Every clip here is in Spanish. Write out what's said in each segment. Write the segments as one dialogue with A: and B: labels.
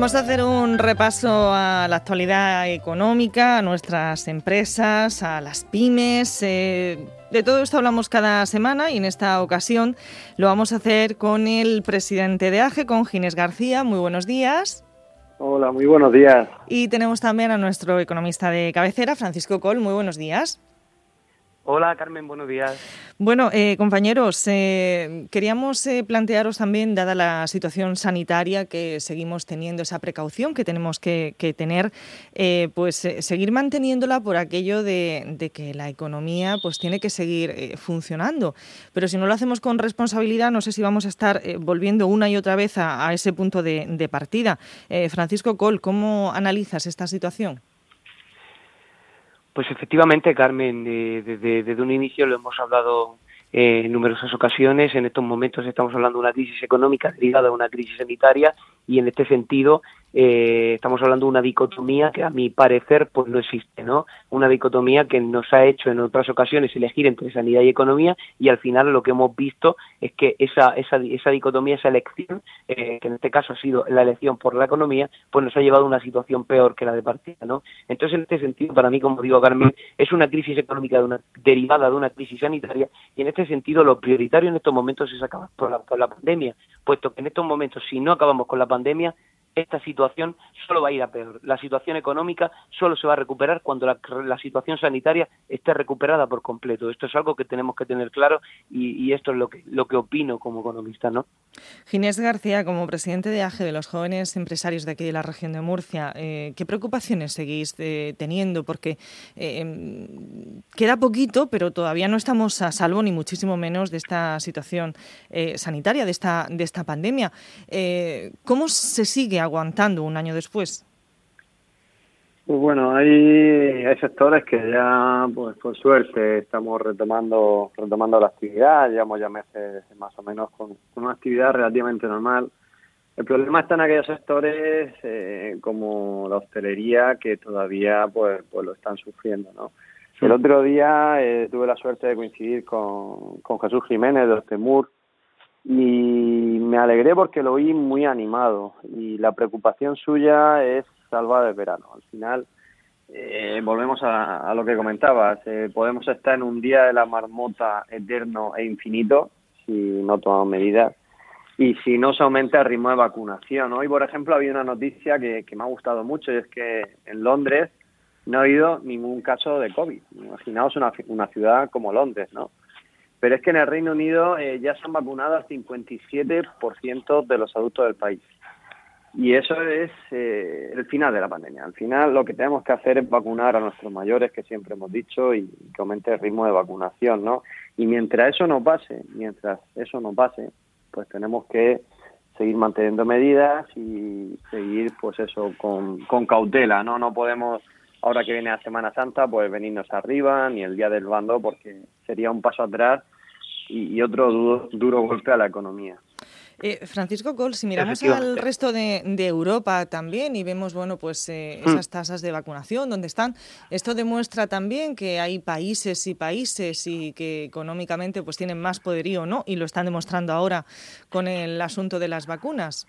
A: Vamos a hacer un repaso a la actualidad económica, a nuestras empresas, a las pymes. Eh, de todo esto hablamos cada semana y en esta ocasión lo vamos a hacer con el presidente de AGE, con Ginés García. Muy buenos días.
B: Hola, muy buenos días.
A: Y tenemos también a nuestro economista de cabecera, Francisco Col. Muy buenos días.
C: Hola Carmen, buenos días.
A: Bueno, eh, compañeros, eh, queríamos eh, plantearos también, dada la situación sanitaria que seguimos teniendo, esa precaución que tenemos que, tener, pues seguir manteniéndola por aquello de, que la economía pues tiene que seguir funcionando. Pero si no lo hacemos con responsabilidad, no sé si vamos a estar volviendo una y otra vez a, ese punto de, de partida. Francisco Col, ¿cómo analizas esta situación?
C: Pues efectivamente, Carmen, desde un inicio lo hemos hablado eh, en numerosas ocasiones. En estos momentos estamos hablando de una crisis económica derivada de una crisis sanitaria y en este sentido eh, estamos hablando de una dicotomía que a mi parecer pues no existe, ¿no? Una dicotomía que nos ha hecho en otras ocasiones elegir entre sanidad y economía y al final lo que hemos visto es que esa, esa, esa dicotomía, esa elección, eh, que en este caso ha sido la elección por la economía, pues nos ha llevado a una situación peor que la de partida, ¿no? Entonces, en este sentido, para mí, como digo Carmen, es una crisis económica de una, derivada de una crisis sanitaria y en este sentido lo prioritario en estos momentos es acabar con la, con la pandemia, puesto que en estos momentos, si no acabamos con la pandemia, esta situación solo va a ir a peor. La situación económica solo se va a recuperar cuando la, situación sanitaria esté recuperada por completo. Esto es algo que tenemos que tener claro y, esto es lo que, lo que opino como economista. ¿no?
A: Ginés García, como presidente de AGE de los jóvenes empresarios de aquí de la región de Murcia, eh, ¿qué preocupaciones seguís eh, teniendo? Porque eh, queda poquito, pero todavía no estamos a salvo, ni muchísimo menos, de esta situación sanitaria, de esta, de esta pandemia. ¿Cómo se sigue aguantando un año después?
B: Pues bueno, hay, hay sectores que ya, pues por suerte, estamos retomando retomando la actividad, llevamos ya meses más o menos con, una actividad relativamente normal. El problema está en aquellos sectores eh, como la hostelería que todavía pues, pues lo están sufriendo, ¿no? El otro día eh, tuve la suerte de coincidir con, con Jesús Jiménez de Ostemur, y me alegré porque lo oí muy animado y la preocupación suya es salvar el verano. Al final, eh, volvemos a, lo que comentabas, eh, podemos estar en un día de la marmota eterno e infinito si no tomamos medidas y si no se aumenta el ritmo de vacunación. Hoy, por ejemplo, había una noticia que, que me ha gustado mucho y es que en Londres no ha habido ningún caso de COVID. Imaginaos una, una ciudad como Londres, ¿no? Pero es que en el Reino Unido eh, ya se han vacunado al 57% de los adultos del país. Y eso es eh, el final de la pandemia. Al final lo que tenemos que hacer es vacunar a nuestros mayores, que siempre hemos dicho, y que aumente el ritmo de vacunación, ¿no? Y mientras eso no pase, mientras eso no pase, pues tenemos que seguir manteniendo medidas y seguir, pues eso, con, con cautela, ¿no? No podemos ahora que viene la Semana Santa, pues venirnos arriba, ni el día del bando, porque sería un paso atrás y, otro duro, golpe a la economía.
A: Eh, Francisco Col, si miramos al resto de, Europa también y vemos bueno, pues, eh, esas tasas de vacunación, ¿dónde están? Esto demuestra también que hay países y países y que económicamente pues, tienen más poderío no y lo están demostrando ahora con el asunto de las vacunas.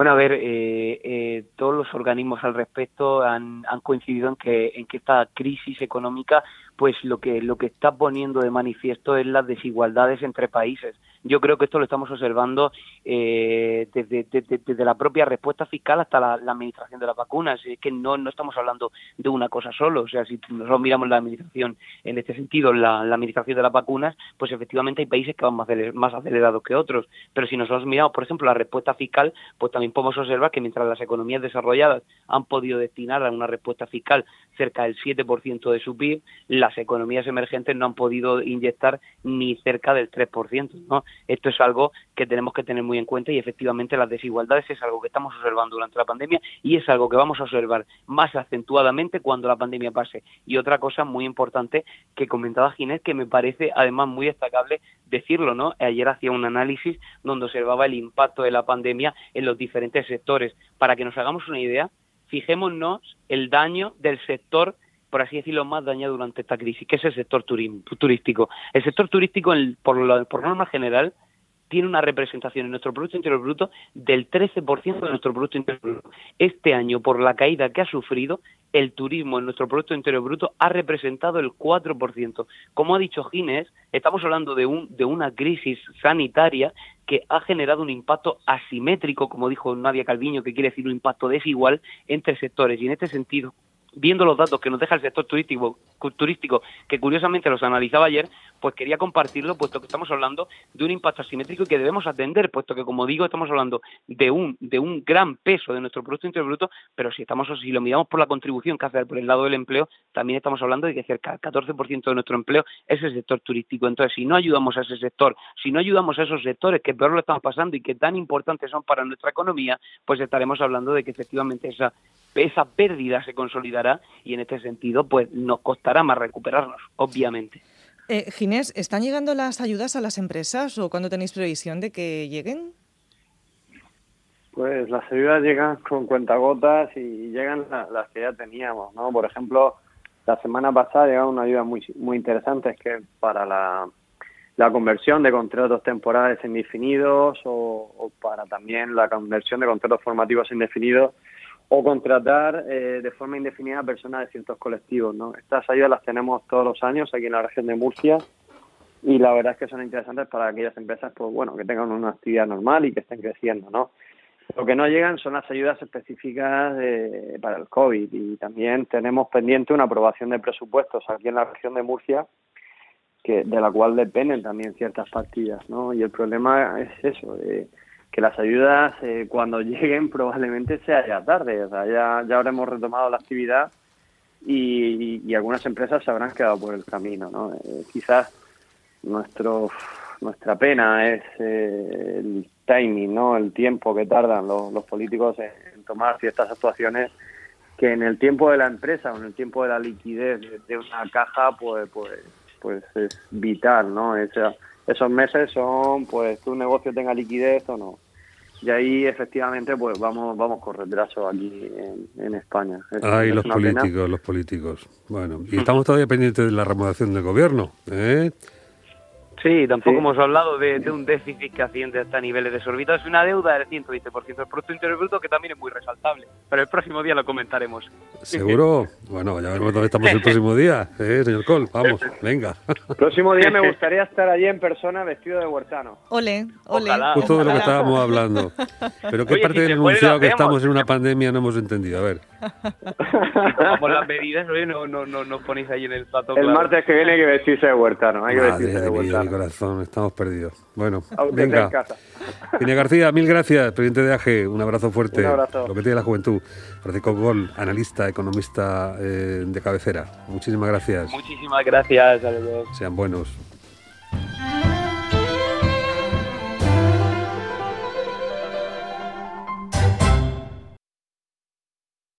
C: Bueno, a ver, eh, eh, todos los organismos al respecto han, han coincidido en que, en que esta crisis económica, pues lo que lo que está poniendo de manifiesto es las desigualdades entre países yo creo que esto lo estamos observando eh, desde, la propia respuesta fiscal hasta la, administración de las vacunas. Es que no, no estamos hablando de una cosa solo. O sea, si nosotros miramos la administración en este sentido, la, administración de las vacunas, pues efectivamente hay países que van más, más acelerados que otros. Pero si nosotros miramos, por ejemplo, la respuesta fiscal, pues también podemos observar que mientras las economías desarrolladas han podido destinar a una respuesta fiscal cerca del 7% de su PIB, las economías emergentes no han podido inyectar ni cerca del 3%. ¿no? Esto es algo que tenemos que tener muy en cuenta y efectivamente las desigualdades es algo que estamos observando durante la pandemia y es algo que vamos a observar más acentuadamente cuando la pandemia pase. Y otra cosa muy importante que comentaba Ginés, que me parece además muy destacable decirlo, ¿no? Ayer hacía un análisis donde observaba el impacto de la pandemia en los diferentes sectores. Para que nos hagamos una idea, fijémonos el daño del sector por así decirlo, más dañado durante esta crisis, que es el sector turístico. El sector turístico, por, por norma general, tiene una representación en nuestro Producto Interior Bruto del 13% de nuestro Producto Interior Bruto. Este año, por la caída que ha sufrido, el turismo en nuestro Producto Interior Bruto ha representado el 4%. Como ha dicho Ginés, estamos hablando de, un, de una crisis sanitaria que ha generado un impacto asimétrico, como dijo Nadia Calviño, que quiere decir un impacto desigual entre sectores. Y en este sentido, viendo los datos que nos deja el sector turístico, turístico, que curiosamente los analizaba ayer, pues quería compartirlo, puesto que estamos hablando de un impacto asimétrico que debemos atender, puesto que, como digo, estamos hablando de un, de un gran peso de nuestro Producto Interior Bruto, pero si, estamos, si lo miramos por la contribución que hace por el lado del empleo, también estamos hablando de que cerca del 14% de nuestro empleo es el sector turístico. Entonces, si no ayudamos a ese sector, si no ayudamos a esos sectores que peor lo estamos pasando y que tan importantes son para nuestra economía, pues estaremos hablando de que efectivamente esa, esa pérdida se consolidará y en este sentido, pues nos costará más recuperarnos, obviamente.
A: Eh, Ginés, ¿están llegando las ayudas a las empresas o cuándo tenéis previsión de que lleguen?
B: Pues las ayudas llegan con cuentagotas y llegan las que ya teníamos, ¿no? Por ejemplo, la semana pasada llegó una ayuda muy muy interesante, es que para la, la conversión de contratos temporales indefinidos o, o para también la conversión de contratos formativos indefinidos o contratar eh, de forma indefinida a personas de ciertos colectivos. ¿no? Estas ayudas las tenemos todos los años aquí en la región de Murcia y la verdad es que son interesantes para aquellas empresas pues bueno que tengan una actividad normal y que estén creciendo. ¿no? Lo que no llegan son las ayudas específicas para el COVID y también tenemos pendiente una aprobación de presupuestos aquí en la región de Murcia que de la cual dependen también ciertas partidas, ¿no? Y el problema es eso, eh, que las ayudas eh, cuando lleguen probablemente sea ya tarde, o sea, ya, ya habremos retomado la actividad y, algunas empresas se habrán quedado por el camino, ¿no? Eh, quizás nuestro nuestra pena es eh, el timing, ¿no? El tiempo que tardan los, los políticos en, tomar ciertas actuaciones que en el tiempo de la empresa o en el tiempo de la liquidez de, una caja, pues, pues, pues es vital, ¿no? Esa, esos meses son pues que un negocio tenga liquidez o no. Y ahí efectivamente pues vamos vamos con retraso aquí en, España.
D: Ay, los políticos, los políticos. Bueno, y estamos todavía pendientes de la remodelación del gobierno, ¿eh?
C: Sí, tampoco hemos hablado de, un déficit que asciende hasta niveles desorbitados. Es una deuda del 120% del Producto Interior Bruto que también es muy resaltable. Pero próximo día lo comentaremos.
D: ¿Seguro? Bueno, ya veremos dónde estamos el próximo día, ¿eh, señor Col? Vamos, venga.
B: El próximo día me gustaría estar allí en persona vestido de huertamos
A: Ole, ole.
D: Justo de lo que estábamos hablando. Pero ¿qué parte del enunciado que estamos en una pandemia no hemos entendido? A ver.
C: Si las medidas, no, no, no, no ponéis ahí en el plato.
B: El martes que viene hay que vestirse de huertano. Hay que vestirse de huertano
D: corazón, estamos perdidos. Bueno, venga. Pine García, mil gracias, presidente de AGE, un abrazo fuerte.
B: Un abrazo.
D: Lo que tiene la juventud. Francisco Gol, analista, economista eh, de cabecera. Muchísimas gracias.
C: Muchísimas gracias.
D: Sean buenos.